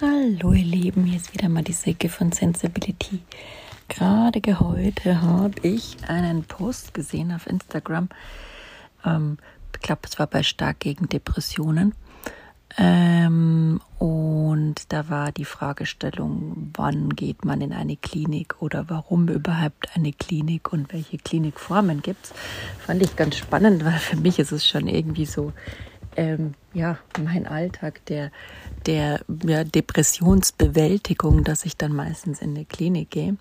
Hallo ihr Lieben, hier ist wieder mal die Säcke von Sensibility. Gerade heute habe ich einen Post gesehen auf Instagram. Ähm, ich glaube, es war bei Stark gegen Depressionen. Ähm, und da war die Fragestellung, wann geht man in eine Klinik oder warum überhaupt eine Klinik und welche Klinikformen gibt es. Fand ich ganz spannend, weil für mich ist es schon irgendwie so ähm, ja, mein Alltag der, der ja, Depressionsbewältigung, dass ich dann meistens in die Klinik gehe.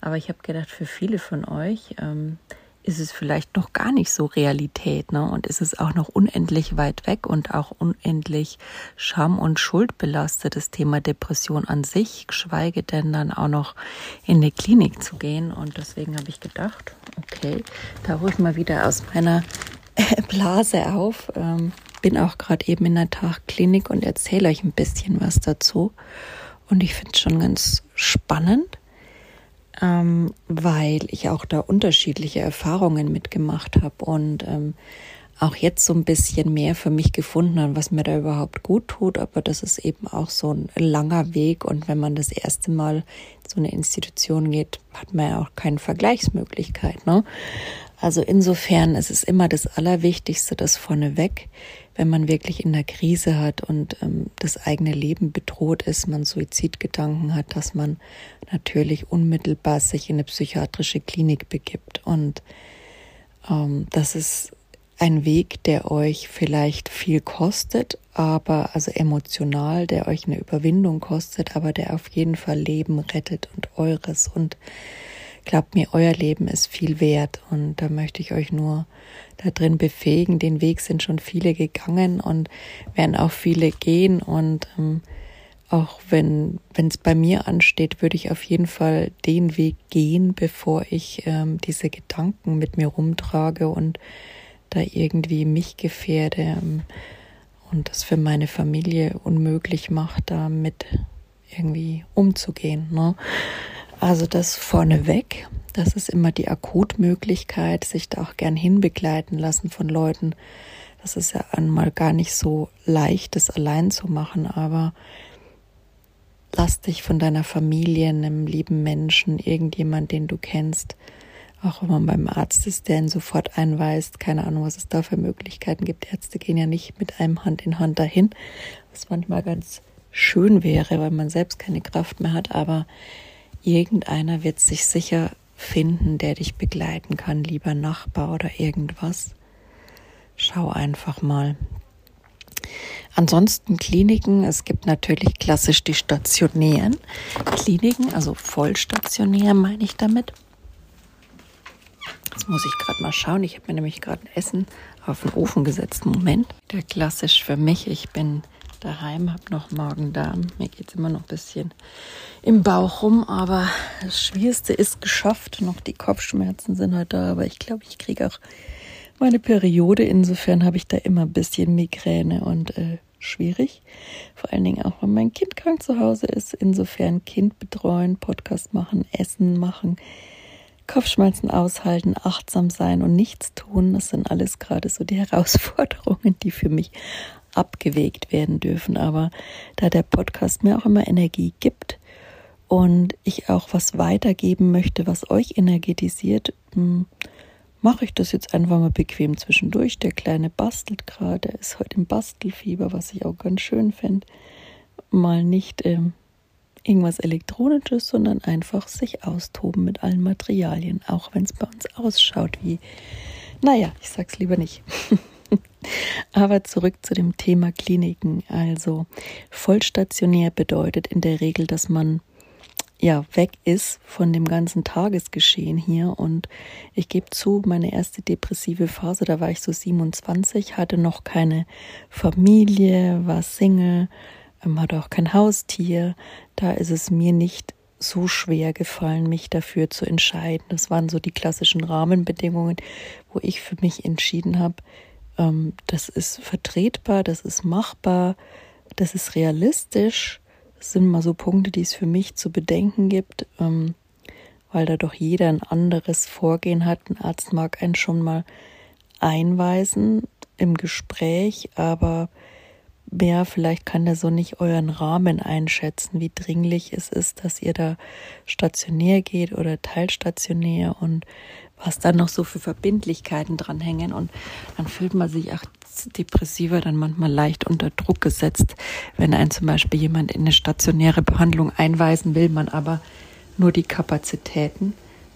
Aber ich habe gedacht, für viele von euch ähm, ist es vielleicht noch gar nicht so Realität, ne? Und ist es auch noch unendlich weit weg und auch unendlich Scham und Schuld belastet, das Thema Depression an sich, geschweige denn dann auch noch in die Klinik zu gehen. Und deswegen habe ich gedacht, okay, da hole ich mal wieder aus meiner Blase auf. Ähm, bin auch gerade eben in der Tagklinik und erzähle euch ein bisschen was dazu. Und ich finde es schon ganz spannend, ähm, weil ich auch da unterschiedliche Erfahrungen mitgemacht habe und ähm, auch jetzt so ein bisschen mehr für mich gefunden habe, was mir da überhaupt gut tut. Aber das ist eben auch so ein langer Weg. Und wenn man das erste Mal zu einer Institution geht, hat man ja auch keine Vergleichsmöglichkeit. Ne? Also insofern ist es immer das Allerwichtigste, das vorneweg, wenn man wirklich in der Krise hat und ähm, das eigene Leben bedroht ist, man Suizidgedanken hat, dass man natürlich unmittelbar sich in eine psychiatrische Klinik begibt. Und ähm, das ist ein Weg, der euch vielleicht viel kostet, aber also emotional, der euch eine Überwindung kostet, aber der auf jeden Fall Leben rettet und eures und Glaubt mir, euer Leben ist viel wert und da möchte ich euch nur da drin befähigen. Den Weg sind schon viele gegangen und werden auch viele gehen und ähm, auch wenn es bei mir ansteht, würde ich auf jeden Fall den Weg gehen, bevor ich ähm, diese Gedanken mit mir rumtrage und da irgendwie mich gefährde ähm, und das für meine Familie unmöglich macht, damit irgendwie umzugehen. Ne? Also das vorneweg, das ist immer die Akutmöglichkeit, sich da auch gern hinbegleiten lassen von Leuten. Das ist ja einmal gar nicht so leicht, das allein zu machen, aber lass dich von deiner Familie, einem lieben Menschen, irgendjemand, den du kennst, auch wenn man beim Arzt ist, der ihn sofort einweist, keine Ahnung, was es da für Möglichkeiten gibt. Ärzte gehen ja nicht mit einem Hand in Hand dahin, was manchmal ganz schön wäre, weil man selbst keine Kraft mehr hat, aber Irgendeiner wird sich sicher finden, der dich begleiten kann, lieber Nachbar oder irgendwas. Schau einfach mal. Ansonsten Kliniken, es gibt natürlich klassisch die stationären Kliniken, also vollstationär meine ich damit. Jetzt muss ich gerade mal schauen. Ich habe mir nämlich gerade ein Essen auf den Ofen gesetzt. Moment. Der klassisch für mich. Ich bin daheim, habe noch Magen-Darm. Mir geht es immer noch ein bisschen im Bauch rum, aber das Schwierigste ist geschafft. Noch die Kopfschmerzen sind halt da, aber ich glaube, ich kriege auch meine Periode. Insofern habe ich da immer ein bisschen Migräne und äh, schwierig. Vor allen Dingen auch, wenn mein Kind krank zu Hause ist. Insofern Kind betreuen, Podcast machen, Essen machen. Kopfschmerzen aushalten, achtsam sein und nichts tun, das sind alles gerade so die Herausforderungen, die für mich abgewegt werden dürfen. Aber da der Podcast mir auch immer Energie gibt und ich auch was weitergeben möchte, was euch energetisiert, hm, mache ich das jetzt einfach mal bequem zwischendurch. Der Kleine bastelt gerade, ist heute im Bastelfieber, was ich auch ganz schön finde. Mal nicht ähm, irgendwas Elektronisches, sondern einfach sich austoben mit allen Materialien, auch wenn es bei uns ausschaut wie, naja, ich sag's lieber nicht. Aber zurück zu dem Thema Kliniken. Also vollstationär bedeutet in der Regel, dass man ja weg ist von dem ganzen Tagesgeschehen hier. Und ich gebe zu, meine erste depressive Phase, da war ich so 27, hatte noch keine Familie, war Single, ähm, hatte auch kein Haustier. Da ist es mir nicht so schwer gefallen, mich dafür zu entscheiden. Das waren so die klassischen Rahmenbedingungen, wo ich für mich entschieden habe, ähm, das ist vertretbar, das ist machbar, das ist realistisch. Das sind mal so Punkte, die es für mich zu bedenken gibt, ähm, weil da doch jeder ein anderes Vorgehen hat. Ein Arzt mag einen schon mal einweisen im Gespräch, aber ja, vielleicht kann er so nicht euren Rahmen einschätzen, wie dringlich es ist, dass ihr da stationär geht oder teilstationär und was dann noch so für Verbindlichkeiten dranhängen. Und dann fühlt man sich auch depressiver, dann manchmal leicht unter Druck gesetzt, wenn ein zum Beispiel jemand in eine stationäre Behandlung einweisen will, man aber nur die Kapazitäten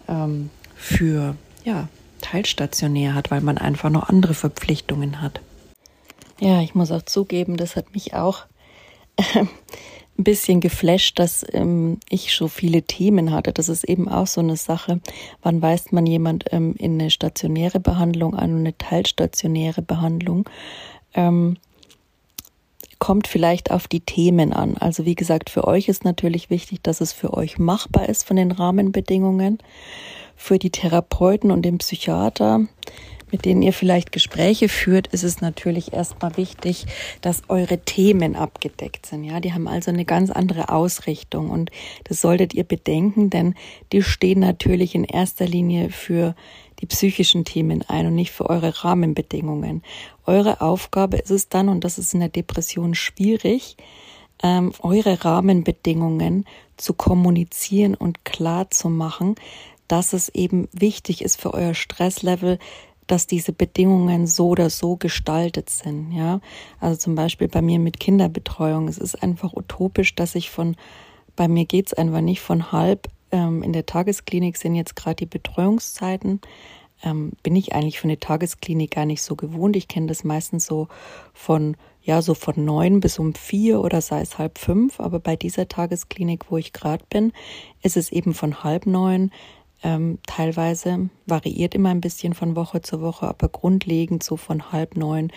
ähm, für ja, teilstationär hat, weil man einfach noch andere Verpflichtungen hat. Ja, ich muss auch zugeben, das hat mich auch ein bisschen geflasht, dass ähm, ich so viele Themen hatte. Das ist eben auch so eine Sache. Wann weist man jemand ähm, in eine stationäre Behandlung an und eine teilstationäre Behandlung? Ähm, kommt vielleicht auf die Themen an. Also wie gesagt, für euch ist natürlich wichtig, dass es für euch machbar ist von den Rahmenbedingungen. Für die Therapeuten und den Psychiater mit denen ihr vielleicht Gespräche führt, ist es natürlich erstmal wichtig, dass eure Themen abgedeckt sind. Ja, die haben also eine ganz andere Ausrichtung und das solltet ihr bedenken, denn die stehen natürlich in erster Linie für die psychischen Themen ein und nicht für eure Rahmenbedingungen. Eure Aufgabe ist es dann, und das ist in der Depression schwierig, ähm, eure Rahmenbedingungen zu kommunizieren und klar zu machen, dass es eben wichtig ist für euer Stresslevel, dass diese Bedingungen so oder so gestaltet sind. Ja, also zum Beispiel bei mir mit Kinderbetreuung. Es ist einfach utopisch, dass ich von, bei mir geht's einfach nicht von halb. Ähm, in der Tagesklinik sind jetzt gerade die Betreuungszeiten. Ähm, bin ich eigentlich für eine Tagesklinik gar nicht so gewohnt. Ich kenne das meistens so von ja, so von neun bis um vier oder sei es halb fünf. Aber bei dieser Tagesklinik, wo ich gerade bin, ist es eben von halb neun ähm, teilweise variiert immer ein bisschen von Woche zu Woche, aber grundlegend so von halb neun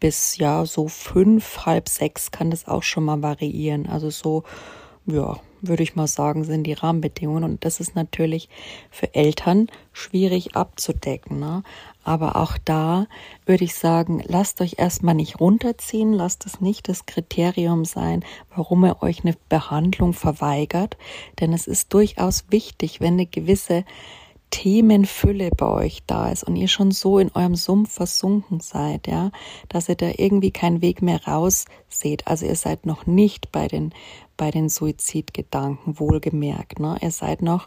bis ja so fünf, halb sechs kann das auch schon mal variieren. Also so, ja, würde ich mal sagen, sind die Rahmenbedingungen. Und das ist natürlich für Eltern schwierig abzudecken. Ne? Aber auch da würde ich sagen, lasst euch erstmal nicht runterziehen, lasst es nicht das Kriterium sein, warum ihr euch eine Behandlung verweigert. Denn es ist durchaus wichtig, wenn eine gewisse Themenfülle bei euch da ist und ihr schon so in eurem Sumpf versunken seid, ja, dass ihr da irgendwie keinen Weg mehr raus seht. Also ihr seid noch nicht bei den, bei den Suizidgedanken, wohlgemerkt, ne? Ihr seid noch,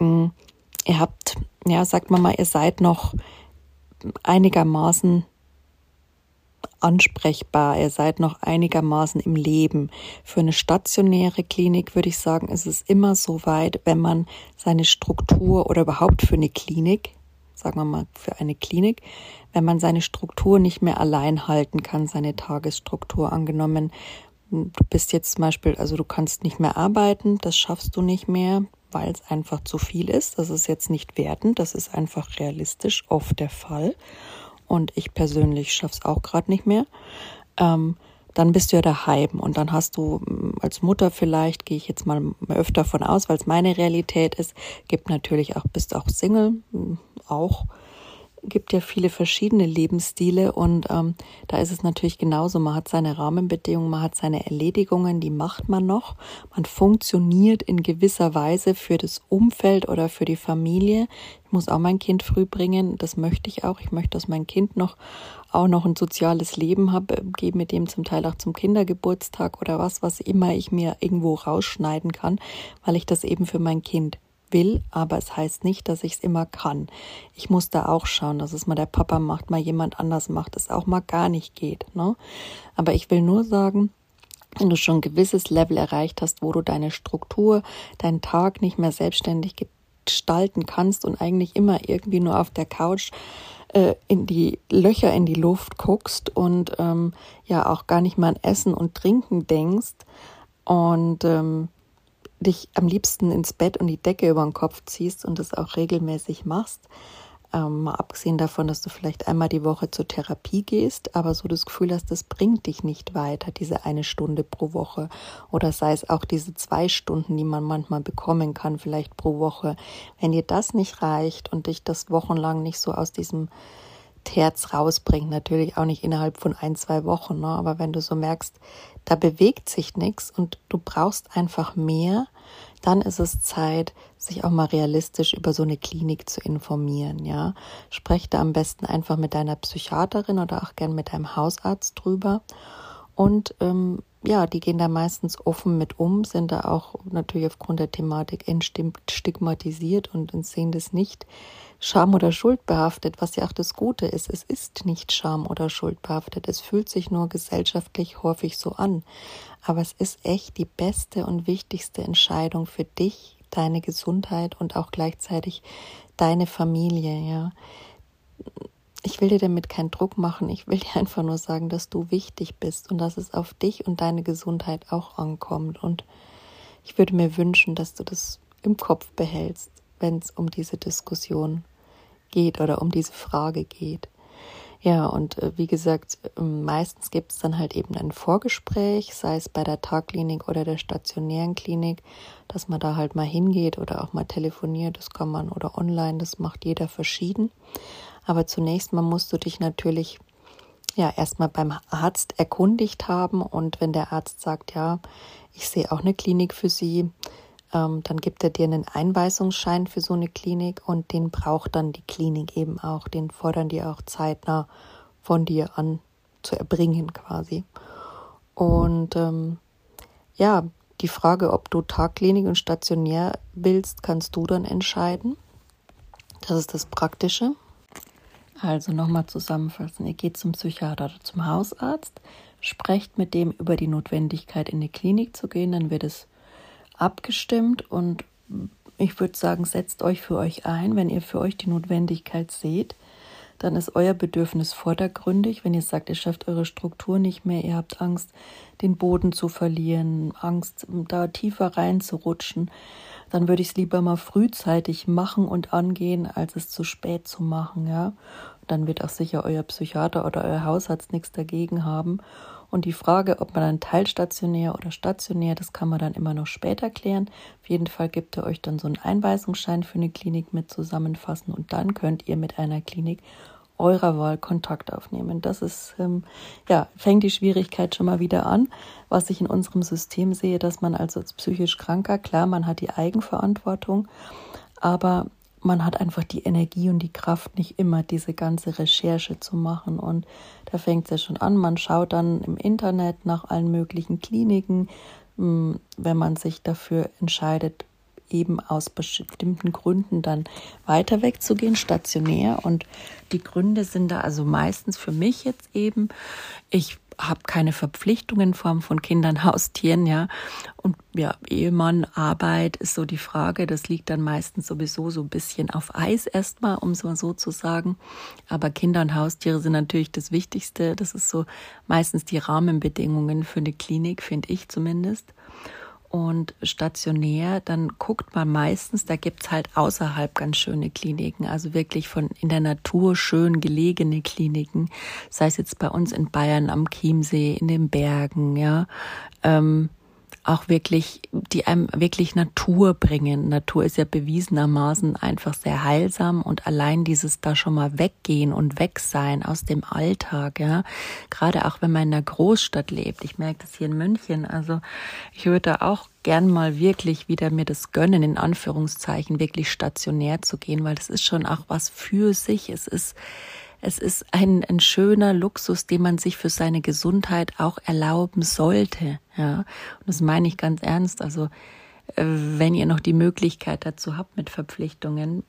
mh, mm, ihr habt, ja, sagt man mal, ihr seid noch einigermaßen ansprechbar, ihr seid noch einigermaßen im Leben. Für eine stationäre Klinik würde ich sagen, ist es immer so weit, wenn man seine Struktur oder überhaupt für eine Klinik, sagen wir mal für eine Klinik, wenn man seine Struktur nicht mehr allein halten kann, seine Tagesstruktur angenommen. Du bist jetzt zum Beispiel, also du kannst nicht mehr arbeiten, das schaffst du nicht mehr, weil es einfach zu viel ist. Das ist jetzt nicht wertend, das ist einfach realistisch oft der Fall. Und ich persönlich schaffe es auch gerade nicht mehr, ähm, dann bist du ja daheim und dann hast du mm, als Mutter vielleicht, gehe ich jetzt mal öfter von aus, weil es meine Realität ist, gibt natürlich auch, bist auch Single, mm, auch gibt ja viele verschiedene Lebensstile und ähm, da ist es natürlich genauso. Man hat seine Rahmenbedingungen, man hat seine Erledigungen, die macht man noch. Man funktioniert in gewisser Weise für das Umfeld oder für die Familie. Ich muss auch mein Kind früh bringen, das möchte ich auch. Ich möchte, dass mein Kind noch auch noch ein soziales Leben habe, gehe mit dem zum Teil auch zum Kindergeburtstag oder was, was immer ich mir irgendwo rausschneiden kann, weil ich das eben für mein Kind will, aber es heißt nicht, dass ich es immer kann. Ich muss da auch schauen, dass es mal der Papa macht, mal jemand anders macht, es auch mal gar nicht geht. Ne? Aber ich will nur sagen, wenn du schon ein gewisses Level erreicht hast, wo du deine Struktur, deinen Tag nicht mehr selbstständig gestalten kannst und eigentlich immer irgendwie nur auf der Couch äh, in die Löcher in die Luft guckst und ähm, ja auch gar nicht mal an Essen und Trinken denkst und ähm, dich am liebsten ins Bett und die Decke über den Kopf ziehst und das auch regelmäßig machst, ähm, mal abgesehen davon, dass du vielleicht einmal die Woche zur Therapie gehst, aber so das Gefühl hast, das bringt dich nicht weiter, diese eine Stunde pro Woche oder sei es auch diese zwei Stunden, die man manchmal bekommen kann, vielleicht pro Woche. Wenn dir das nicht reicht und dich das wochenlang nicht so aus diesem Terz rausbringt. Natürlich auch nicht innerhalb von ein, zwei Wochen, ne? aber wenn du so merkst, da bewegt sich nichts und du brauchst einfach mehr, dann ist es Zeit, sich auch mal realistisch über so eine Klinik zu informieren, ja. Sprech da am besten einfach mit deiner Psychiaterin oder auch gern mit deinem Hausarzt drüber Und ähm, ja, die gehen da meistens offen mit um, sind da auch natürlich aufgrund der Thematik entstigmatisiert und sehen das nicht Scham oder Schuld behaftet, was ja auch das Gute ist. Es ist nicht Scham oder Schuld behaftet. Es fühlt sich nur gesellschaftlich häufig so an. Aber es ist echt die beste und wichtigste Entscheidung für dich, deine Gesundheit und auch gleichzeitig deine Familie, ja. Ich will dir damit keinen Druck machen. Ich will dir einfach nur sagen, dass du wichtig bist und dass es auf dich und deine Gesundheit auch ankommt. Und ich würde mir wünschen, dass du das im Kopf behältst, wenn es um diese Diskussion geht oder um diese Frage geht. Ja, und äh, wie gesagt, ähm, meistens gibt es dann halt eben ein Vorgespräch, sei es bei der Tagklinik oder der stationären Klinik, dass man da halt mal hingeht oder auch mal telefoniert, das kann man oder online, das macht jeder verschieden. Aber zunächst mal musst du dich natürlich ja erstmal beim Arzt erkundigt haben und wenn der Arzt sagt, ja, ich sehe auch eine Klinik für Sie, ähm, dann gibt er dir einen Einweisungsschein für so eine Klinik und den braucht dann die Klinik eben auch. Den fordern die auch zeitnah von dir an zu erbringen quasi. Und ähm, ja, die Frage, ob du Tagklinik und stationär willst, kannst du dann entscheiden. Das ist das Praktische. Also nochmal zusammenfassen. Ihr geht zum Psychiater oder zum Hausarzt, sprecht mit dem über die Notwendigkeit, in die Klinik zu gehen, dann wird es abgestimmt und ich würde sagen, setzt euch für euch ein, wenn ihr für euch die Notwendigkeit seht, dann ist euer Bedürfnis vordergründig. Wenn ihr sagt, ihr schafft eure Struktur nicht mehr, ihr habt Angst, den Boden zu verlieren, Angst, da tiefer reinzurutschen, dann würde ich es lieber mal frühzeitig machen und angehen, als es zu spät zu machen, ja. Dann wird auch sicher euer Psychiater oder euer Hausarzt nichts dagegen haben. Und die Frage, ob man dann teilstationär oder stationär, das kann man dann immer noch später klären. Auf jeden Fall gibt er euch dann so einen Einweisungsschein für eine Klinik mit zusammenfassen und dann könnt ihr mit einer Klinik eurer Wahl Kontakt aufnehmen. Das ist, ähm, ja, fängt die Schwierigkeit schon mal wieder an, was ich in unserem System sehe, dass man also als psychisch Kranker, klar, man hat die Eigenverantwortung, aber man hat einfach die Energie und die Kraft, nicht immer diese ganze Recherche zu machen. Und da fängt es ja schon an. Man schaut dann im Internet nach allen möglichen Kliniken, hm, wenn man sich dafür entscheidet, eben aus bestimmten Gründen dann weiter wegzugehen, stationär. Und die Gründe sind da also meistens für mich jetzt eben, ich habe keine Verpflichtungen in Form von Kindern, Haustieren, ja. Und ja, Ehemann, Arbeit ist so die Frage. Das liegt dann meistens sowieso so ein bisschen auf Eis erstmal, um es mal so zu sagen. Aber Kinder und Haustiere sind natürlich das Wichtigste. Das ist so meistens die Rahmenbedingungen für eine Klinik, finde ich zumindest und stationär, dann guckt man meistens, da gibt's halt außerhalb ganz schöne Kliniken, also wirklich von in der Natur schön gelegene Kliniken, sei es jetzt bei uns in Bayern am Chiemsee, in den Bergen, ja. Ähm, auch wirklich, die einem wirklich Natur bringen. Natur ist ja bewiesenermaßen einfach sehr heilsam und allein dieses da schon mal weggehen und weg sein aus dem Alltag, ja. Gerade auch wenn man in einer Großstadt lebt. Ich merke das hier in München. Also ich würde da auch gern mal wirklich wieder mir das gönnen, in Anführungszeichen, wirklich stationär zu gehen, weil das ist schon auch was für sich. Es ist, es ist ein, ein schöner Luxus, den man sich für seine Gesundheit auch erlauben sollte. Ja, und das meine ich ganz ernst. Also, äh, wenn ihr noch die Möglichkeit dazu habt mit Verpflichtungen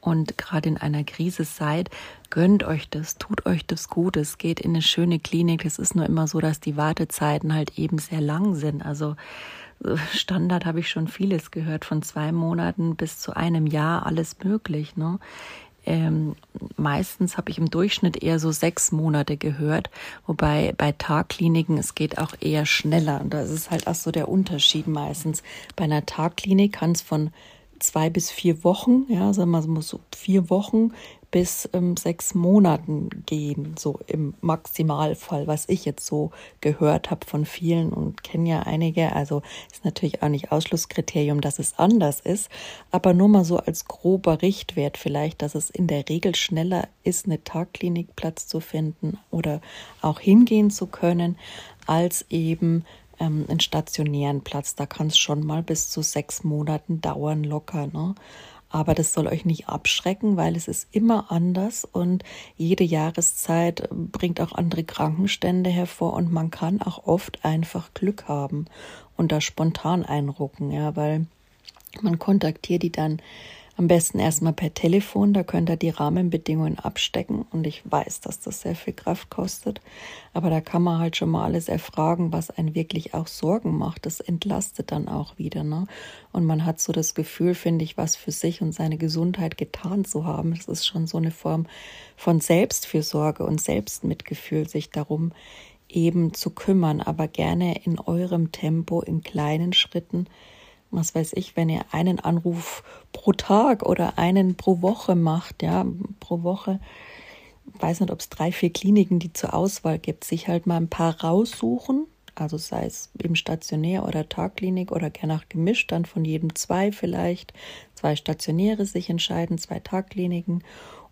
und gerade in einer Krise seid, gönnt euch das, tut euch das Gutes, geht in eine schöne Klinik. Es ist nur immer so, dass die Wartezeiten halt eben sehr lang sind. Also, äh, Standard habe ich schon vieles gehört, von zwei Monaten bis zu einem Jahr, alles möglich. Ne? Ähm, meistens habe ich im Durchschnitt eher so sechs Monate gehört, wobei bei Tagkliniken es geht auch eher schneller. Und das ist halt auch so der Unterschied meistens. Bei einer Tagklinik kann es von zwei bis vier Wochen, ja, sagen wir mal so vier Wochen bis ähm, sechs Monaten gehen, so im Maximalfall, was ich jetzt so gehört habe von vielen und kenne ja einige. Also ist natürlich auch nicht Ausschlusskriterium, dass es anders ist, aber nur mal so als grober Richtwert vielleicht, dass es in der Regel schneller ist, eine Tagklinikplatz zu finden oder auch hingehen zu können, als eben ähm, einen stationären Platz. Da kann es schon mal bis zu sechs Monaten dauern, locker. Ne? Aber das soll euch nicht abschrecken, weil es ist immer anders und jede Jahreszeit bringt auch andere Krankenstände hervor und man kann auch oft einfach Glück haben und da spontan einrucken, ja, weil man kontaktiert die dann am besten erstmal per Telefon, da könnt ihr die Rahmenbedingungen abstecken und ich weiß, dass das sehr viel Kraft kostet, aber da kann man halt schon mal alles erfragen, was einen wirklich auch Sorgen macht. Das entlastet dann auch wieder, ne? Und man hat so das Gefühl, finde ich, was für sich und seine Gesundheit getan zu haben. Das ist schon so eine Form von Selbstfürsorge und Selbstmitgefühl, sich darum eben zu kümmern, aber gerne in eurem Tempo, in kleinen Schritten was weiß ich, wenn ihr einen Anruf pro Tag oder einen pro Woche macht, ja, pro Woche, weiß nicht, ob es drei, vier Kliniken, die zur Auswahl gibt, sich halt mal ein paar raussuchen, also sei es im Stationär oder Tagklinik oder gerne auch gemischt, dann von jedem zwei vielleicht, zwei Stationäre sich entscheiden, zwei Tagkliniken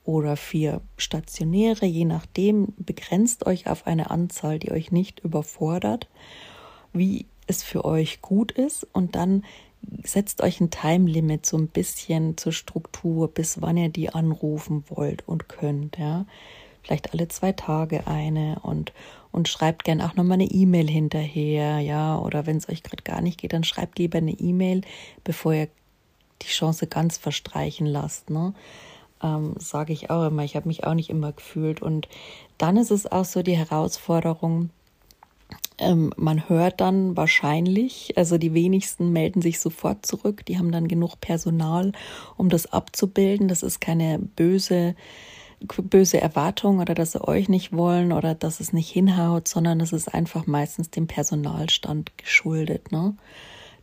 oder vier Stationäre, je nachdem, begrenzt euch auf eine Anzahl, die euch nicht überfordert, wie es für euch gut ist und dann setzt euch ein Time-Limit so ein bisschen zur Struktur, bis wann ihr die anrufen wollt und könnt, ja. Vielleicht alle zwei Tage eine und, und schreibt gern auch nochmal eine E-Mail hinterher, ja. Oder wenn es euch gerade gar nicht geht, dann schreibt lieber eine E-Mail, bevor ihr die Chance ganz verstreichen lasst, ne. Ähm, Sage ich auch immer. Ich habe mich auch nicht immer gefühlt. Und dann ist es auch so die Herausforderung, ähm, man hört dann wahrscheinlich, also die wenigsten melden sich sofort zurück, die haben dann genug Personal, um das abzubilden. Das ist keine böse, böse Erwartung oder dass sie euch nicht wollen oder dass es nicht hinhaut, sondern es ist einfach meistens dem Personalstand geschuldet. Ne?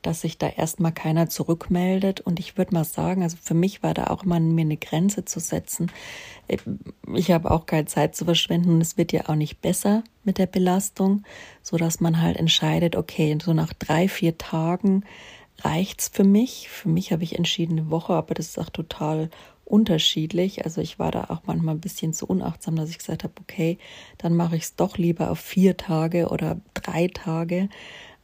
Dass sich da erstmal keiner zurückmeldet. Und ich würde mal sagen, also für mich war da auch immer mir eine Grenze zu setzen. Ich habe auch keine Zeit zu verschwenden und es wird ja auch nicht besser mit der Belastung, so dass man halt entscheidet, okay, so nach drei, vier Tagen reicht's für mich. Für mich habe ich entschieden eine Woche, aber das ist auch total unterschiedlich. Also ich war da auch manchmal ein bisschen zu unachtsam, dass ich gesagt habe, okay, dann mache ich es doch lieber auf vier Tage oder drei Tage,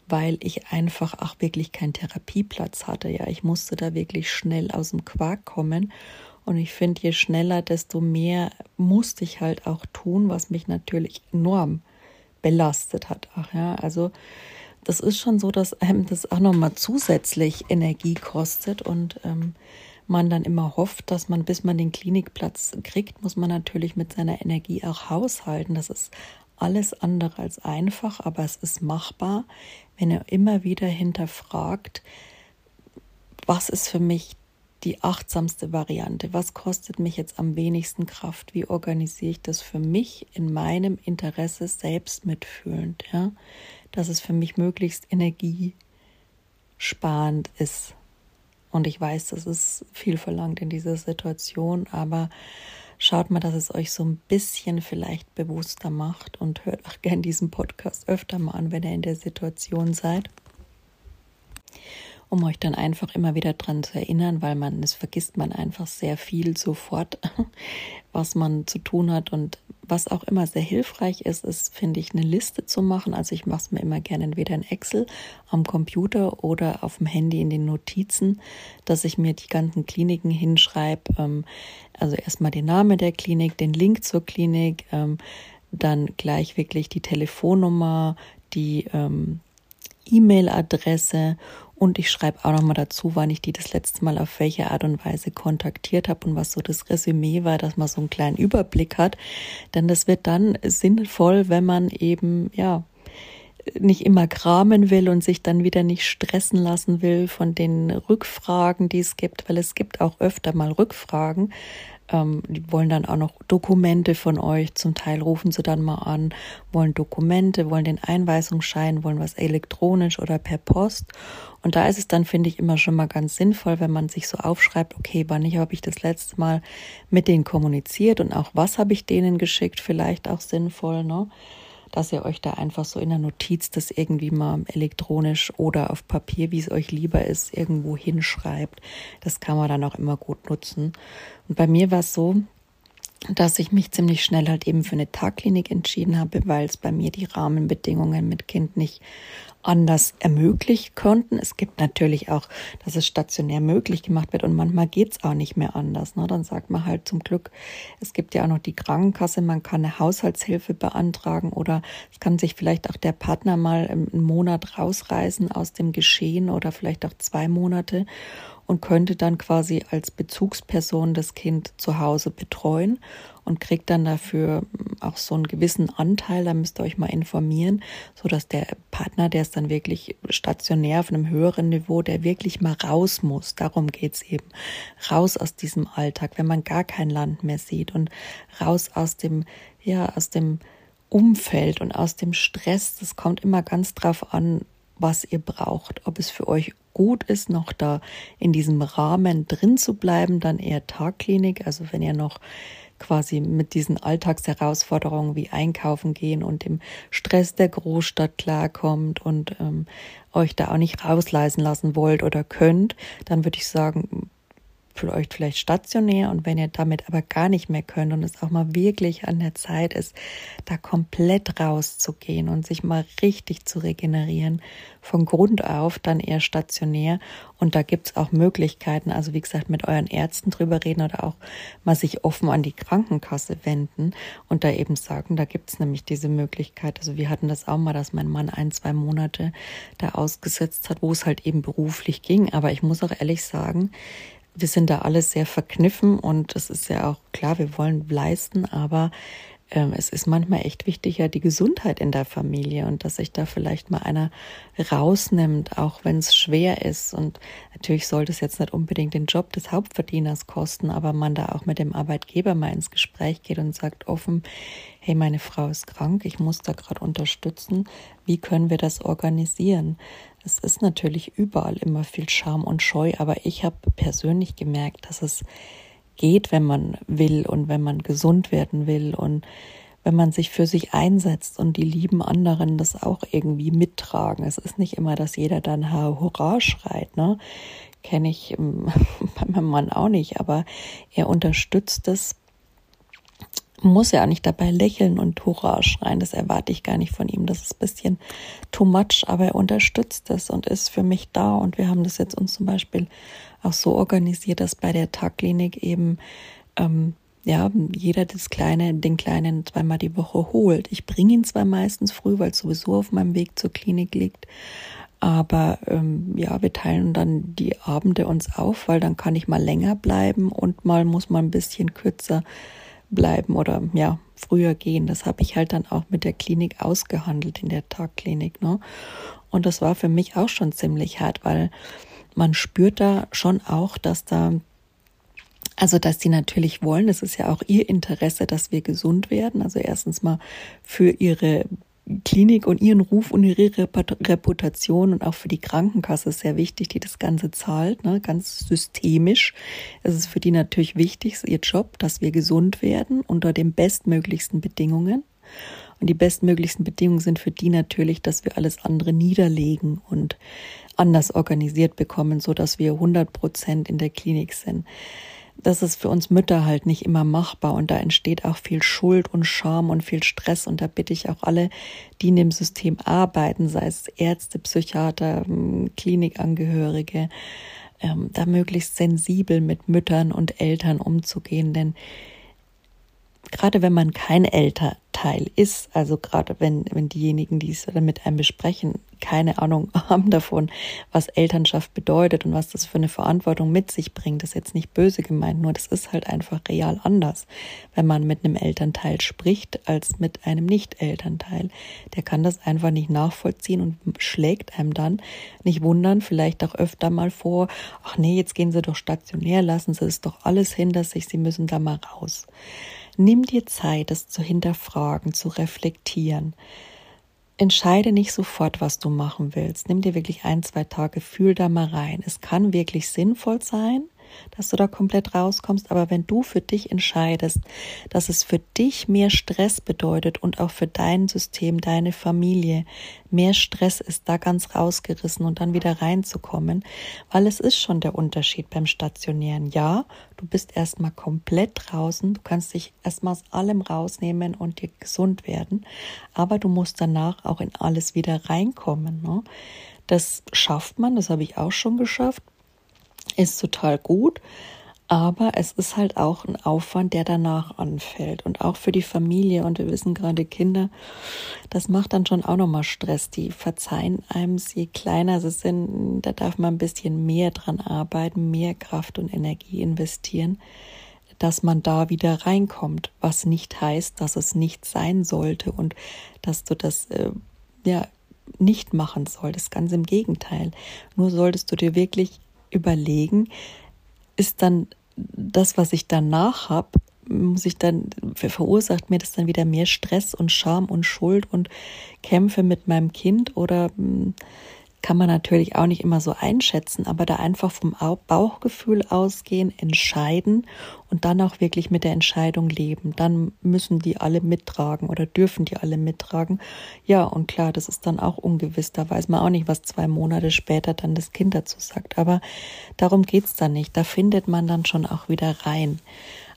weil ich einfach auch wirklich keinen Therapieplatz hatte. Ja, ich musste da wirklich schnell aus dem Quark kommen. Und ich finde, je schneller, desto mehr musste ich halt auch tun, was mich natürlich enorm belastet hat. Ach ja, also das ist schon so, dass einem das auch nochmal zusätzlich Energie kostet und ähm, man dann immer hofft, dass man, bis man den Klinikplatz kriegt, muss man natürlich mit seiner Energie auch haushalten. Das ist alles andere als einfach, aber es ist machbar, wenn ihr immer wieder hinterfragt, was ist für mich die achtsamste Variante? Was kostet mich jetzt am wenigsten Kraft? Wie organisiere ich das für mich in meinem Interesse selbst mitfühlend? Ja? Dass es für mich möglichst energiesparend ist. Und ich weiß, das ist viel verlangt in dieser Situation, aber Schaut mal, dass es euch so ein bisschen vielleicht bewusster macht und hört auch gern diesen Podcast öfter mal an, wenn ihr in der Situation seid um euch dann einfach immer wieder dran zu erinnern, weil man, es vergisst man einfach sehr viel sofort, was man zu tun hat und was auch immer sehr hilfreich ist, ist, finde ich, eine Liste zu machen. Also ich mache es mir immer gerne entweder in Excel am Computer oder auf dem Handy in den Notizen, dass ich mir die ganzen Kliniken hinschreibe. Ähm, also erstmal den Namen der Klinik, den Link zur Klinik, ähm, dann gleich wirklich die Telefonnummer, die ähm, E-Mail-Adresse und ich schreibe auch nochmal dazu, wann ich die das letzte Mal auf welche Art und Weise kontaktiert habe und was so das Resümee war, dass man so einen kleinen Überblick hat. Denn das wird dann sinnvoll, wenn man eben, ja, nicht immer kramen will und sich dann wieder nicht stressen lassen will von den Rückfragen, die es gibt, weil es gibt auch öfter mal Rückfragen, ähm, die wollen dann auch noch Dokumente von euch. Zum Teil rufen sie dann mal an, wollen Dokumente, wollen den Einweisungsschein, wollen was elektronisch oder per Post. Und da ist es dann, finde ich, immer schon mal ganz sinnvoll, wenn man sich so aufschreibt, okay, wann habe ich das letzte Mal mit denen kommuniziert und auch was habe ich denen geschickt, vielleicht auch sinnvoll, ne? Dass ihr euch da einfach so in der Notiz das irgendwie mal elektronisch oder auf Papier, wie es euch lieber ist, irgendwo hinschreibt. Das kann man dann auch immer gut nutzen. Und bei mir war es so, dass ich mich ziemlich schnell halt eben für eine Tagklinik entschieden habe, weil es bei mir die Rahmenbedingungen mit Kind nicht anders ermöglicht konnten. Es gibt natürlich auch, dass es stationär möglich gemacht wird und manchmal geht's auch nicht mehr anders. Ne? Dann sagt man halt zum Glück, es gibt ja auch noch die Krankenkasse, man kann eine Haushaltshilfe beantragen oder es kann sich vielleicht auch der Partner mal einen Monat rausreißen aus dem Geschehen oder vielleicht auch zwei Monate und könnte dann quasi als Bezugsperson das Kind zu Hause betreuen und kriegt dann dafür auch so einen gewissen Anteil, da müsst ihr euch mal informieren, so dass der Partner, der ist dann wirklich stationär auf einem höheren Niveau, der wirklich mal raus muss. Darum geht's eben. Raus aus diesem Alltag, wenn man gar kein Land mehr sieht und raus aus dem, ja, aus dem Umfeld und aus dem Stress. Das kommt immer ganz drauf an, was ihr braucht. Ob es für euch gut ist, noch da in diesem Rahmen drin zu bleiben, dann eher Tagklinik. Also wenn ihr noch quasi mit diesen Alltagsherausforderungen wie Einkaufen gehen und dem Stress der Großstadt klarkommt und ähm, euch da auch nicht rausleisen lassen wollt oder könnt, dann würde ich sagen, euch vielleicht stationär und wenn ihr damit aber gar nicht mehr könnt und es auch mal wirklich an der Zeit ist, da komplett rauszugehen und sich mal richtig zu regenerieren, von Grund auf dann eher stationär und da gibt's auch Möglichkeiten, also wie gesagt, mit euren Ärzten drüber reden oder auch mal sich offen an die Krankenkasse wenden und da eben sagen, da gibt's nämlich diese Möglichkeit. Also wir hatten das auch mal, dass mein Mann ein, zwei Monate da ausgesetzt hat, wo es halt eben beruflich ging, aber ich muss auch ehrlich sagen, wir sind da alle sehr verkniffen und es ist ja auch klar, wir wollen leisten, aber es ist manchmal echt wichtig, ja, die Gesundheit in der Familie und dass sich da vielleicht mal einer rausnimmt, auch wenn es schwer ist. Und natürlich sollte es jetzt nicht unbedingt den Job des Hauptverdieners kosten, aber man da auch mit dem Arbeitgeber mal ins Gespräch geht und sagt offen, hey, meine Frau ist krank, ich muss da gerade unterstützen. Wie können wir das organisieren? Es ist natürlich überall immer viel Scham und Scheu, aber ich habe persönlich gemerkt, dass es geht, wenn man will und wenn man gesund werden will und wenn man sich für sich einsetzt und die lieben anderen das auch irgendwie mittragen. Es ist nicht immer, dass jeder dann Hurra schreit, ne? Kenne ich bei meinem Mann auch nicht, aber er unterstützt es muss ja auch nicht dabei lächeln und Hurra schreien. Das erwarte ich gar nicht von ihm. Das ist ein bisschen too much, aber er unterstützt das und ist für mich da. Und wir haben das jetzt uns zum Beispiel auch so organisiert, dass bei der Tagklinik eben ähm, ja, jeder das Kleine, den Kleinen zweimal die Woche holt. Ich bringe ihn zwar meistens früh, weil es sowieso auf meinem Weg zur Klinik liegt, aber ähm, ja, wir teilen dann die Abende uns auf, weil dann kann ich mal länger bleiben und mal muss man ein bisschen kürzer bleiben oder ja, früher gehen. Das habe ich halt dann auch mit der Klinik ausgehandelt in der Tagklinik. Ne? Und das war für mich auch schon ziemlich hart, weil man spürt da schon auch, dass da also, dass die natürlich wollen, es ist ja auch ihr Interesse, dass wir gesund werden. Also erstens mal für ihre Klinik und ihren Ruf und ihre Reputation und auch für die Krankenkasse sehr wichtig, die das Ganze zahlt, ne, ganz systemisch. Es ist für die natürlich wichtig, ihr Job, dass wir gesund werden unter den bestmöglichsten Bedingungen. Und die bestmöglichsten Bedingungen sind für die natürlich, dass wir alles andere niederlegen und anders organisiert bekommen, so dass wir 100 Prozent in der Klinik sind das ist für uns Mütter halt nicht immer machbar und da entsteht auch viel Schuld und Scham und viel Stress und da bitte ich auch alle, die in dem System arbeiten, sei es Ärzte, Psychiater, ähm, Klinikangehörige, ähm, da möglichst sensibel mit Müttern und Eltern umzugehen, denn gerade wenn man kein Elternteil ist, also gerade wenn, wenn diejenigen, die es mit einem besprechen, keine Ahnung haben davon, was Elternschaft bedeutet und was das für eine Verantwortung mit sich bringt, das ist jetzt nicht böse gemeint, nur das ist halt einfach real anders, wenn man mit einem Elternteil spricht als mit einem Nicht-Elternteil. Der kann das einfach nicht nachvollziehen und schlägt einem dann nicht wundern, vielleicht auch öfter mal vor, ach nee, jetzt gehen Sie doch stationär, lassen Sie es doch alles hinter sich, Sie müssen da mal raus. Nimm dir Zeit, es zu hinterfragen, zu reflektieren. Entscheide nicht sofort, was du machen willst. Nimm dir wirklich ein, zwei Tage, fühl da mal rein. Es kann wirklich sinnvoll sein, dass du da komplett rauskommst. Aber wenn du für dich entscheidest, dass es für dich mehr Stress bedeutet und auch für dein System, deine Familie mehr Stress ist, da ganz rausgerissen und dann wieder reinzukommen, weil es ist schon der Unterschied beim Stationären. Ja, du bist erstmal komplett draußen, du kannst dich erstmal aus allem rausnehmen und dir gesund werden, aber du musst danach auch in alles wieder reinkommen. Ne? Das schafft man, das habe ich auch schon geschafft, ist total gut. Aber es ist halt auch ein Aufwand, der danach anfällt. Und auch für die Familie. Und wir wissen gerade Kinder, das macht dann schon auch nochmal Stress. Die verzeihen einem, je kleiner sie sind, da darf man ein bisschen mehr dran arbeiten, mehr Kraft und Energie investieren, dass man da wieder reinkommt. Was nicht heißt, dass es nicht sein sollte und dass du das, äh, ja, nicht machen solltest. Ganz im Gegenteil. Nur solltest du dir wirklich überlegen, ist dann das, was ich danach habe, muss ich dann, verursacht mir das dann wieder mehr Stress und Scham und Schuld und Kämpfe mit meinem Kind oder hm, kann man natürlich auch nicht immer so einschätzen, aber da einfach vom Bauchgefühl ausgehen, entscheiden und dann auch wirklich mit der Entscheidung leben. Dann müssen die alle mittragen oder dürfen die alle mittragen. Ja, und klar, das ist dann auch ungewiss. Da weiß man auch nicht, was zwei Monate später dann das Kind dazu sagt. Aber darum geht's dann nicht. Da findet man dann schon auch wieder rein.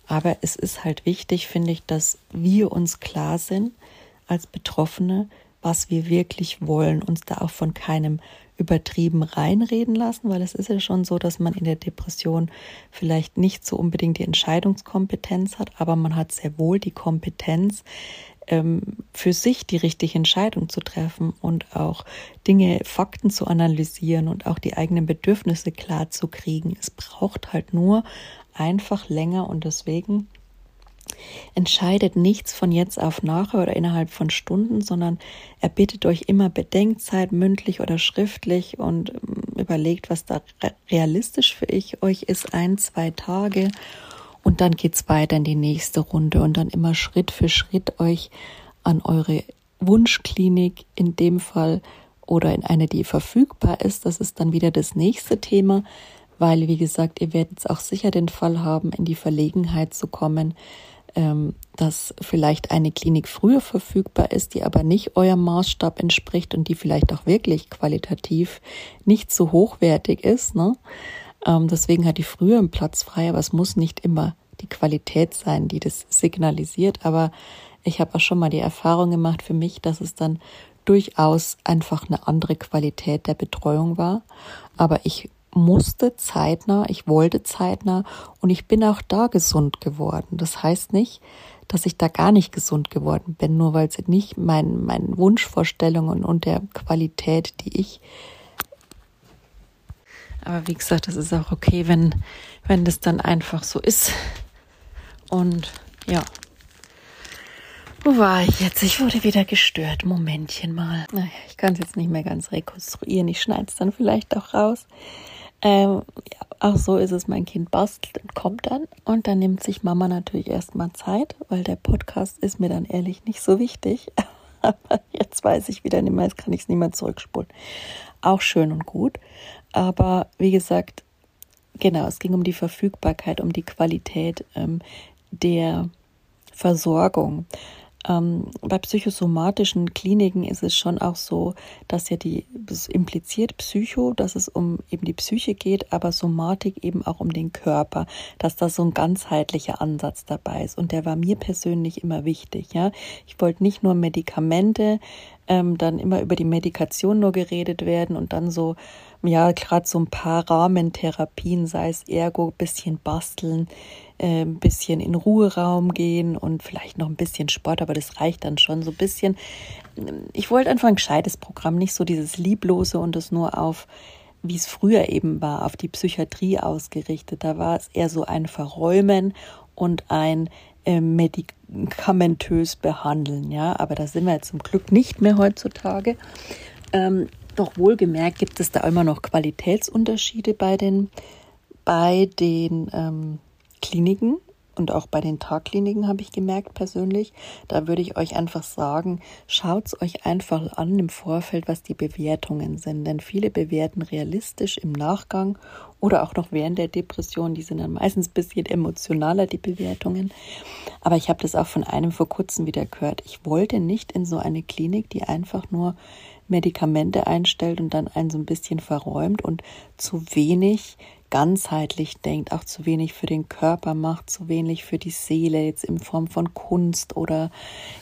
Aber es ist halt wichtig, finde ich, dass wir uns klar sind als Betroffene, was wir wirklich wollen, uns da auch von keinem übertrieben reinreden lassen, weil es ist ja schon so, dass man in der Depression vielleicht nicht so unbedingt die Entscheidungskompetenz hat, aber man hat sehr wohl die Kompetenz, ähm, für sich die richtige Entscheidung zu treffen und auch Dinge, Fakten zu analysieren und auch die eigenen Bedürfnisse klar zu kriegen. Es braucht halt nur einfach länger und deswegen entscheidet nichts von jetzt auf nachher oder innerhalb von Stunden, sondern er bittet euch immer Bedenkzeit, mündlich oder schriftlich und ähm, überlegt, was da realistisch für ich euch ist, ein, zwei Tage und dann geht's weiter in die nächste Runde und dann immer Schritt für Schritt euch an eure Wunschklinik in dem Fall oder in eine, die verfügbar ist. Das ist dann wieder das nächste Thema, weil, wie gesagt, ihr werdet auch sicher den Fall haben, in die Verlegenheit zu kommen, dass vielleicht eine Klinik früher verfügbar ist, die aber nicht eurem Maßstab entspricht und die vielleicht auch wirklich qualitativ nicht so hochwertig ist. Ne? Ähm, deswegen hat die früher einen Platz frei, aber es muss nicht immer die Qualität sein, die das signalisiert. Aber ich habe auch schon mal die Erfahrung gemacht für mich, dass es dann durchaus einfach eine andere Qualität der Betreuung war. Aber ich musste zeitnah, ich wollte zeitnah und ich bin auch da gesund geworden. Das heißt nicht, dass ich da gar nicht gesund geworden bin, nur weil es nicht meinen mein Wunschvorstellungen und der Qualität, die ich. Aber wie gesagt, das ist auch okay, wenn, wenn das dann einfach so ist. Und ja. Wo war ich jetzt? Ich wurde wieder gestört. Momentchen mal. Naja, ich kann es jetzt nicht mehr ganz rekonstruieren. Ich schneide es dann vielleicht auch raus. Ähm, ja, auch so ist es, mein Kind bastelt und kommt dann. Und dann nimmt sich Mama natürlich erstmal Zeit, weil der Podcast ist mir dann ehrlich nicht so wichtig. Aber jetzt weiß ich wieder nicht mehr, jetzt kann ich es nicht mehr zurückspulen. Auch schön und gut. Aber wie gesagt, genau, es ging um die Verfügbarkeit, um die Qualität ähm, der Versorgung. Ähm, bei psychosomatischen Kliniken ist es schon auch so, dass ja die, das impliziert Psycho, dass es um eben die Psyche geht, aber Somatik eben auch um den Körper, dass da so ein ganzheitlicher Ansatz dabei ist. Und der war mir persönlich immer wichtig, ja. Ich wollte nicht nur Medikamente, ähm, dann immer über die Medikation nur geredet werden und dann so, ja, gerade so ein paar Rahmentherapien, sei es Ergo, bisschen basteln, ein bisschen in Ruheraum gehen und vielleicht noch ein bisschen Sport, aber das reicht dann schon so ein bisschen. Ich wollte einfach ein gescheites Programm, nicht so dieses Lieblose und das nur auf, wie es früher eben war, auf die Psychiatrie ausgerichtet. Da war es eher so ein Verräumen und ein äh, medikamentös behandeln, ja. Aber da sind wir zum Glück nicht mehr heutzutage. Ähm, doch wohlgemerkt gibt es da immer noch Qualitätsunterschiede bei den, bei den ähm, Kliniken. und auch bei den Tagkliniken habe ich gemerkt persönlich, da würde ich euch einfach sagen, schaut es euch einfach an im Vorfeld, was die Bewertungen sind. Denn viele bewerten realistisch im Nachgang oder auch noch während der Depression. Die sind dann meistens ein bisschen emotionaler, die Bewertungen. Aber ich habe das auch von einem vor kurzem wieder gehört. Ich wollte nicht in so eine Klinik, die einfach nur Medikamente einstellt und dann einen so ein bisschen verräumt und zu wenig ganzheitlich denkt, auch zu wenig für den Körper macht, zu wenig für die Seele, jetzt in Form von Kunst oder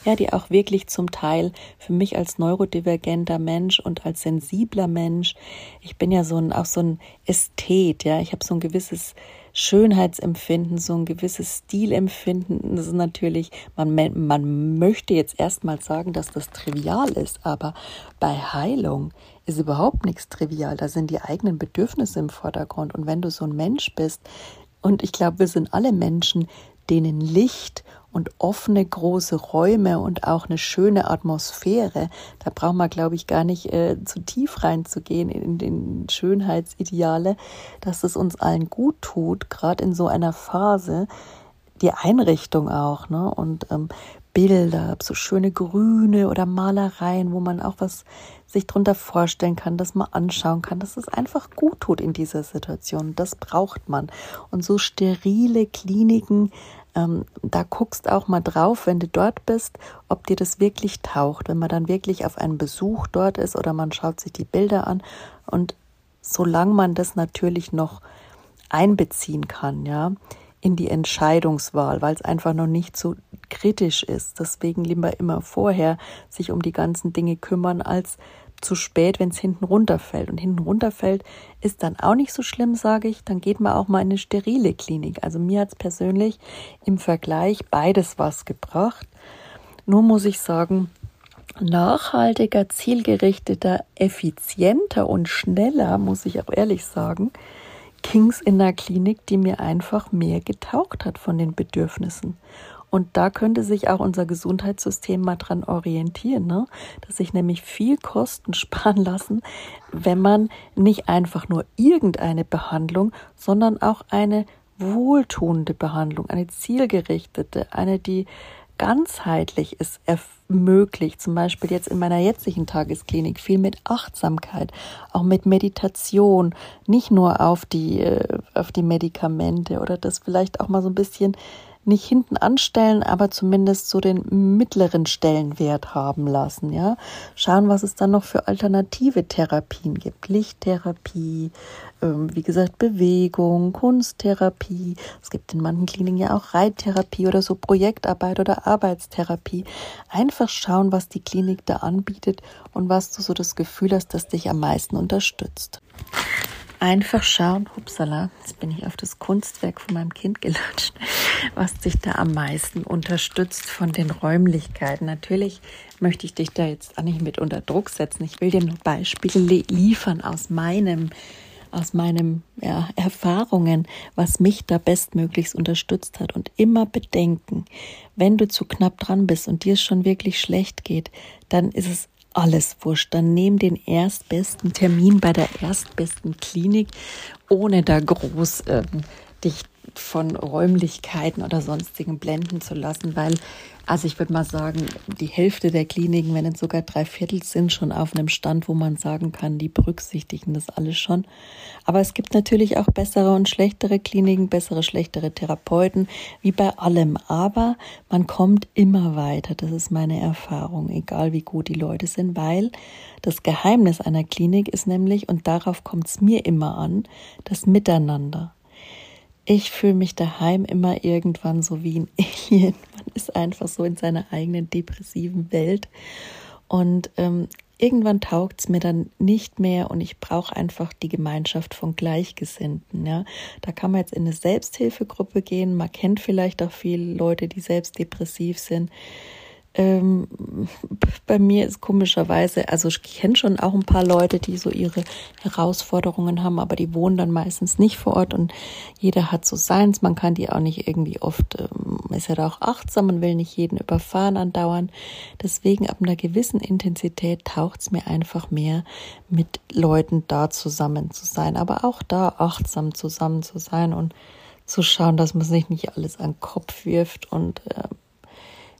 ja, die auch wirklich zum Teil für mich als neurodivergenter Mensch und als sensibler Mensch, ich bin ja so ein, auch so ein Ästhet, ja, ich habe so ein gewisses Schönheitsempfinden, so ein gewisses Stilempfinden. Das ist natürlich, man, man möchte jetzt erstmal sagen, dass das trivial ist, aber bei Heilung ist überhaupt nichts trivial. Da sind die eigenen Bedürfnisse im Vordergrund. Und wenn du so ein Mensch bist, und ich glaube, wir sind alle Menschen, denen Licht und offene große Räume und auch eine schöne Atmosphäre, da braucht man, glaube ich, gar nicht äh, zu tief reinzugehen in den Schönheitsideale, dass es uns allen gut tut, gerade in so einer Phase, die Einrichtung auch, ne? Und ähm, Bilder, so schöne Grüne oder Malereien, wo man auch was sich drunter vorstellen kann, dass man anschauen kann, dass es einfach gut tut in dieser Situation. Das braucht man. Und so sterile Kliniken, ähm, da guckst auch mal drauf, wenn du dort bist, ob dir das wirklich taucht. Wenn man dann wirklich auf einen Besuch dort ist oder man schaut sich die Bilder an und solange man das natürlich noch einbeziehen kann, ja, in die Entscheidungswahl, weil es einfach noch nicht so kritisch ist. Deswegen lieber immer vorher sich um die ganzen Dinge kümmern, als zu spät, wenn es hinten runterfällt. Und hinten runterfällt ist dann auch nicht so schlimm, sage ich. Dann geht man auch mal in eine sterile Klinik. Also mir hat es persönlich im Vergleich beides was gebracht. Nur muss ich sagen, nachhaltiger, zielgerichteter, effizienter und schneller, muss ich auch ehrlich sagen, Kings in der Klinik, die mir einfach mehr getaugt hat von den Bedürfnissen. Und da könnte sich auch unser Gesundheitssystem mal dran orientieren, ne? dass sich nämlich viel Kosten sparen lassen, wenn man nicht einfach nur irgendeine Behandlung, sondern auch eine wohltuende Behandlung, eine zielgerichtete, eine, die ganzheitlich ist, ermöglicht. Zum Beispiel jetzt in meiner jetzigen Tagesklinik viel mit Achtsamkeit, auch mit Meditation, nicht nur auf die, äh, auf die Medikamente oder das vielleicht auch mal so ein bisschen nicht hinten anstellen, aber zumindest so den mittleren Stellenwert haben lassen, ja. Schauen, was es dann noch für alternative Therapien gibt. Lichttherapie, ähm, wie gesagt, Bewegung, Kunsttherapie. Es gibt in manchen Kliniken ja auch Reittherapie oder so Projektarbeit oder Arbeitstherapie. Einfach schauen, was die Klinik da anbietet und was du so das Gefühl hast, dass dich am meisten unterstützt. Einfach schauen, hupsala, jetzt bin ich auf das Kunstwerk von meinem Kind gelutscht, was dich da am meisten unterstützt von den Räumlichkeiten. Natürlich möchte ich dich da jetzt auch nicht mit unter Druck setzen. Ich will dir nur Beispiele liefern aus meinem aus meinem ja, Erfahrungen, was mich da bestmöglichst unterstützt hat und immer bedenken, wenn du zu knapp dran bist und dir es schon wirklich schlecht geht, dann ist es alles wurscht. Dann nehm den erstbesten Termin bei der erstbesten Klinik, ohne da groß ähm, dich von Räumlichkeiten oder sonstigen blenden zu lassen, weil, also ich würde mal sagen, die Hälfte der Kliniken, wenn nicht sogar drei Viertel, sind schon auf einem Stand, wo man sagen kann, die berücksichtigen das alles schon. Aber es gibt natürlich auch bessere und schlechtere Kliniken, bessere, schlechtere Therapeuten, wie bei allem. Aber man kommt immer weiter. Das ist meine Erfahrung, egal wie gut die Leute sind, weil das Geheimnis einer Klinik ist nämlich, und darauf kommt es mir immer an, das Miteinander. Ich fühle mich daheim immer irgendwann so wie ein Alien. Man ist einfach so in seiner eigenen depressiven Welt. Und ähm, irgendwann taugt es mir dann nicht mehr und ich brauche einfach die Gemeinschaft von Gleichgesinnten. Ja. Da kann man jetzt in eine Selbsthilfegruppe gehen. Man kennt vielleicht auch viele Leute, die selbst depressiv sind. Ähm, bei mir ist komischerweise, also ich kenne schon auch ein paar Leute, die so ihre Herausforderungen haben, aber die wohnen dann meistens nicht vor Ort und jeder hat so seins. Man kann die auch nicht irgendwie oft, ähm, ist ja da auch achtsam, man will nicht jeden überfahren andauern. Deswegen ab einer gewissen Intensität taucht es mir einfach mehr, mit Leuten da zusammen zu sein, aber auch da achtsam zusammen zu sein und so schauen, dass man sich nicht alles an den Kopf wirft und äh,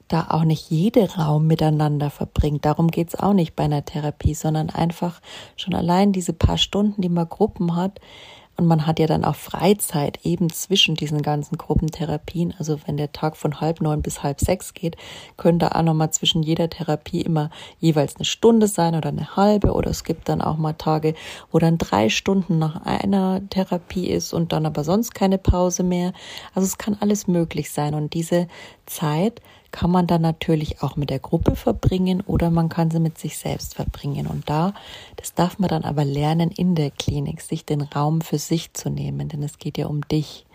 da auch nicht jede Raum miteinander verbringt. Darum geht's auch nicht bei einer Therapie, sondern einfach schon allein diese paar Stunden, die man Gruppen hat, und man hat ja dann auch Freizeit eben zwischen diesen ganzen Gruppentherapien. Also wenn der Tag von halb neun bis halb sechs geht, könnte auch nochmal zwischen jeder Therapie immer jeweils eine Stunde sein oder eine halbe. Oder es gibt dann auch mal Tage, wo dann drei Stunden nach einer Therapie ist und dann aber sonst keine Pause mehr. Also es kann alles möglich sein. Und diese Zeit kann man dann natürlich auch mit der Gruppe verbringen oder man kann sie mit sich selbst verbringen. Und da, das darf man dann aber lernen in der Klinik, sich den Raum für sich zu nehmen, denn es geht ja um dich.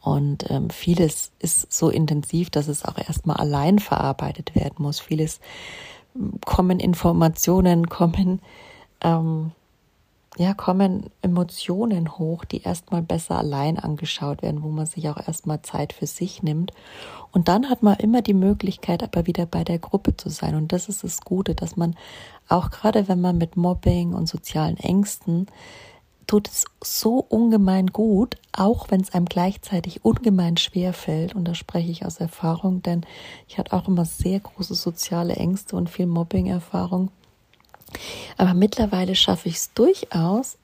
Und ähm, vieles ist so intensiv, dass es auch erstmal allein verarbeitet werden muss. Vieles hm, kommen Informationen, kommen ähm, ja, kommen Emotionen hoch, die erstmal besser allein angeschaut werden, wo man sich auch erstmal Zeit für sich nimmt. Und dann hat man immer die Möglichkeit, aber wieder bei der Gruppe zu sein. Und das ist das Gute, dass man auch gerade, wenn man mit Mobbing und sozialen Ängsten tut es so ungemein gut, auch wenn es einem gleichzeitig ungemein schwer fällt. Und da spreche ich aus Erfahrung, denn ich hatte auch immer sehr große soziale Ängste und viel Mobbing-Erfahrung. Aber mittlerweile schaffe ich es durchaus,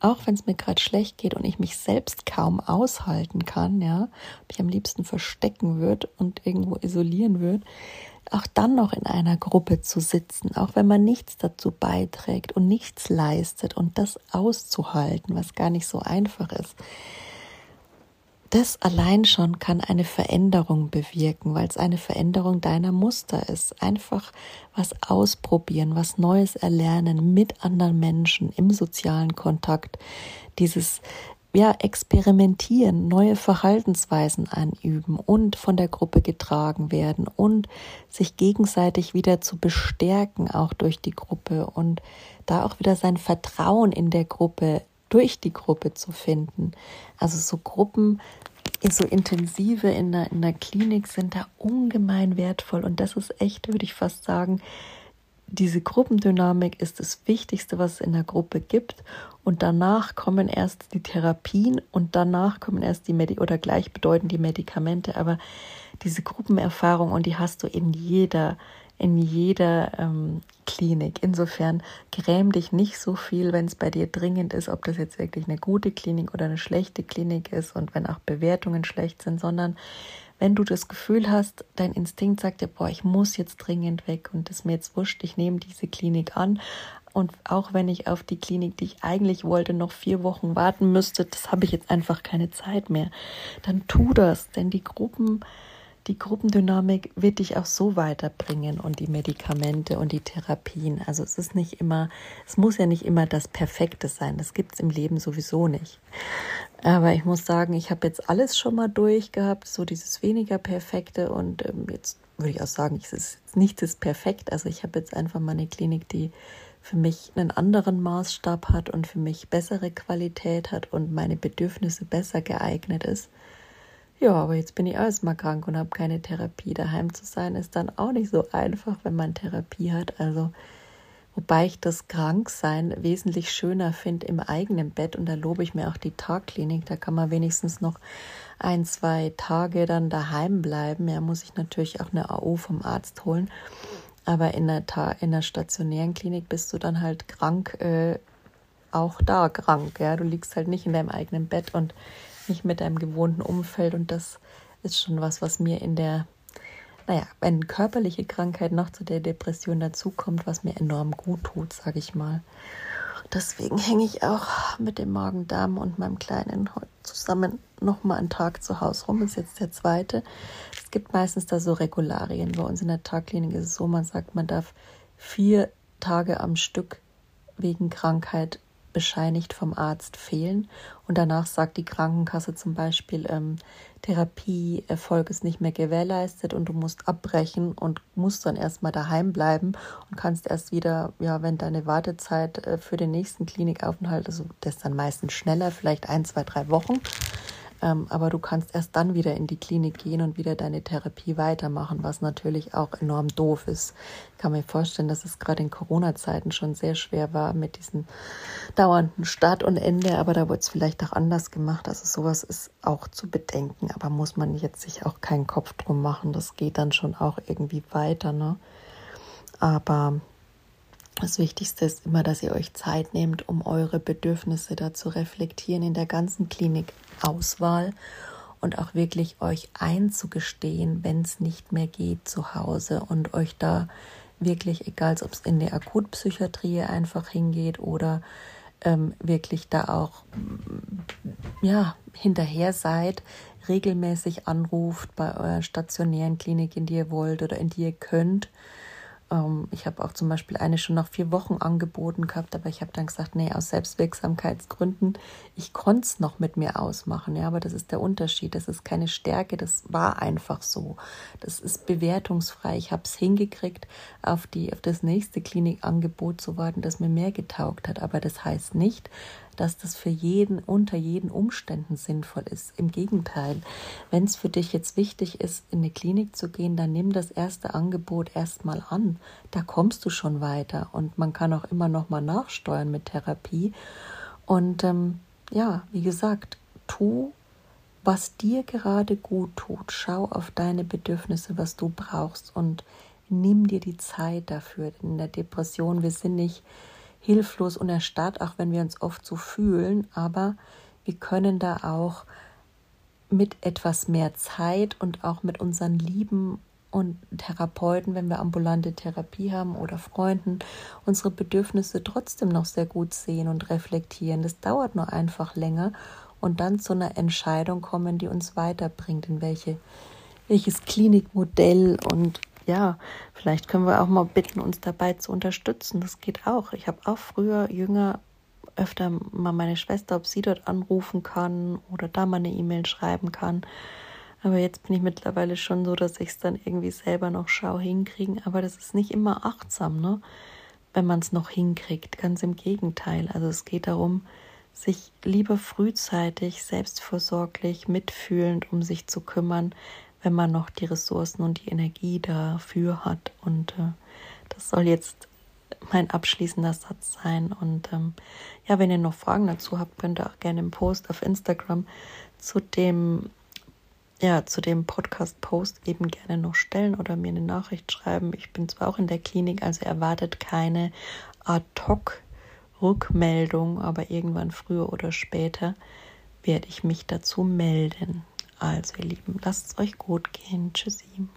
auch wenn es mir gerade schlecht geht und ich mich selbst kaum aushalten kann, ja, mich am liebsten verstecken würde und irgendwo isolieren würde, auch dann noch in einer Gruppe zu sitzen, auch wenn man nichts dazu beiträgt und nichts leistet und das auszuhalten, was gar nicht so einfach ist das allein schon kann eine Veränderung bewirken, weil es eine Veränderung deiner Muster ist. Einfach was ausprobieren, was Neues erlernen mit anderen Menschen im sozialen Kontakt. Dieses ja, experimentieren, neue Verhaltensweisen anüben und von der Gruppe getragen werden und sich gegenseitig wieder zu bestärken, auch durch die Gruppe und da auch wieder sein Vertrauen in der Gruppe durch die Gruppe zu finden. Also so Gruppen, so intensive in der, in der Klinik sind da ungemein wertvoll. Und das ist echt, würde ich fast sagen, diese Gruppendynamik ist das Wichtigste, was es in der Gruppe gibt. Und danach kommen erst die Therapien und danach kommen erst die Medi oder gleichbedeutend die Medikamente. Aber diese Gruppenerfahrung und die hast du in jeder in jeder ähm, Klinik. Insofern gräm dich nicht so viel, wenn es bei dir dringend ist, ob das jetzt wirklich eine gute Klinik oder eine schlechte Klinik ist und wenn auch Bewertungen schlecht sind, sondern wenn du das Gefühl hast, dein Instinkt sagt dir, boah, ich muss jetzt dringend weg und es mir jetzt wurscht, ich nehme diese Klinik an. Und auch wenn ich auf die Klinik, die ich eigentlich wollte, noch vier Wochen warten müsste, das habe ich jetzt einfach keine Zeit mehr, dann tu das, denn die Gruppen, die Gruppendynamik wird dich auch so weiterbringen und die Medikamente und die Therapien. Also es ist nicht immer, es muss ja nicht immer das Perfekte sein. Das gibt es im Leben sowieso nicht. Aber ich muss sagen, ich habe jetzt alles schon mal durchgehabt, so dieses weniger Perfekte und ähm, jetzt würde ich auch sagen, es ist nichts ist perfekt. Also ich habe jetzt einfach mal eine Klinik, die für mich einen anderen Maßstab hat und für mich bessere Qualität hat und meine Bedürfnisse besser geeignet ist. Ja, aber jetzt bin ich erstmal krank und habe keine Therapie. Daheim zu sein ist dann auch nicht so einfach, wenn man Therapie hat. Also, wobei ich das Kranksein wesentlich schöner finde im eigenen Bett und da lobe ich mir auch die Tagklinik. Da kann man wenigstens noch ein, zwei Tage dann daheim bleiben. Ja, muss ich natürlich auch eine AO vom Arzt holen. Aber in der, Ta in der stationären Klinik bist du dann halt krank, äh, auch da krank. Ja, du liegst halt nicht in deinem eigenen Bett und nicht mit deinem gewohnten Umfeld und das ist schon was, was mir in der, naja, wenn körperliche Krankheit noch zu der Depression dazukommt, was mir enorm gut tut, sage ich mal. Deswegen hänge ich auch mit dem Magen-Darm und meinem Kleinen zusammen nochmal einen Tag zu Hause rum. Ist jetzt der zweite. Es gibt meistens da so Regularien. Bei uns in der Tagklinik ist es so, man sagt, man darf vier Tage am Stück wegen Krankheit bescheinigt vom Arzt fehlen. Und danach sagt die Krankenkasse zum Beispiel, ähm, Therapieerfolg ist nicht mehr gewährleistet und du musst abbrechen und musst dann erstmal daheim bleiben und kannst erst wieder, ja, wenn deine Wartezeit äh, für den nächsten Klinikaufenthalt, also das dann meistens schneller, vielleicht ein, zwei, drei Wochen, Ähm, aber du kannst erst dann wieder in die Klinik gehen und wieder deine Therapie weitermachen, was natürlich auch enorm doof ist. Ich kann mir vorstellen, dass es gerade in Corona-Zeiten schon sehr schwer war mit diesem dauernden Start und Ende, aber da wurde es vielleicht auch anders gemacht. Also sowas ist auch zu bedenken, aber muss man jetzt sich auch keinen Kopf drum machen. Das geht dann schon auch irgendwie weiter, ne? Aber das Wichtigste ist immer, dass ihr euch Zeit nehmt, um eure Bedürfnisse da zu reflektieren in der ganzen Klinikauswahl und auch wirklich euch einzugestehen, wenn es nicht mehr geht zu Hause und euch da wirklich, egal ob es in der Akutpsychiatrie einfach hingeht oder ähm, wirklich da auch ja, hinterher seid, regelmäßig anruft bei eurer stationären Klinik, in die ihr wollt oder in die ihr könnt ähm, ich habe auch zum Beispiel eine schon nach vier Wochen angeboten gehabt, aber ich habe dann gesagt, nee, aus Selbstwirksamkeitsgründen, ich konnte es noch mit mir ausmachen. Ja, aber das ist der Unterschied. Das ist keine Stärke, das war einfach so. Das ist bewertungsfrei. Ich habe es hingekriegt, auf, die, auf das nächste Klinikangebot zu warten, das mir mehr getaugt hat. Aber das heißt nicht, dass das für jeden unter jeden Umständen sinnvoll ist. Im Gegenteil, wenn es für dich jetzt wichtig ist, in eine Klinik zu gehen, dann nimm das erste Angebot erstmal an. Da kommst du schon weiter und man kann auch immer noch mal nachsteuern mit Therapie. Und ähm, ja, wie gesagt, tu was dir gerade gut tut. Schau auf deine Bedürfnisse, was du brauchst und nimm dir die Zeit dafür. In der Depression, wir sind nicht hilflos und erstarrt, auch wenn wir uns oft so fühlen, aber wir können da auch mit etwas mehr Zeit und auch mit unseren Lieben und Therapeuten, wenn wir ambulante Therapie haben oder Freunden, unsere Bedürfnisse trotzdem noch sehr gut sehen und reflektieren. Das dauert nur einfach länger und dann zu einer Entscheidung kommen, die uns weiterbringt, in welche, welches Klinikmodell und ja, vielleicht können wir auch mal bitten, uns dabei zu unterstützen. Das geht auch. Ich habe auch früher jünger öfter mal meine Schwester, ob sie dort anrufen kann oder da mal eine E-Mail schreiben kann. Aber jetzt bin ich mittlerweile schon so, dass ich es dann irgendwie selber noch schau hinkriegen. Aber das ist nicht immer achtsam, ne? Wenn man es noch hinkriegt. Ganz im Gegenteil. Also es geht darum, sich lieber frühzeitig, selbstversorglich, mitfühlend um sich zu kümmern, wenn man noch die Ressourcen und die Energie dafür hat. Und äh, das soll jetzt mein abschließender Satz sein. Und ähm, ja, wenn ihr noch Fragen dazu habt, könnt ihr auch gerne im Post auf Instagram zu dem ja, zu dem Podcast-Post eben gerne noch stellen oder mir eine Nachricht schreiben. Ich bin zwar auch in der Klinik, also erwartet keine Ad-Hoc-Rückmeldung, aber irgendwann früher oder später werde ich mich dazu melden. Also ihr Lieben, lasst es euch gut gehen. Tschüssi.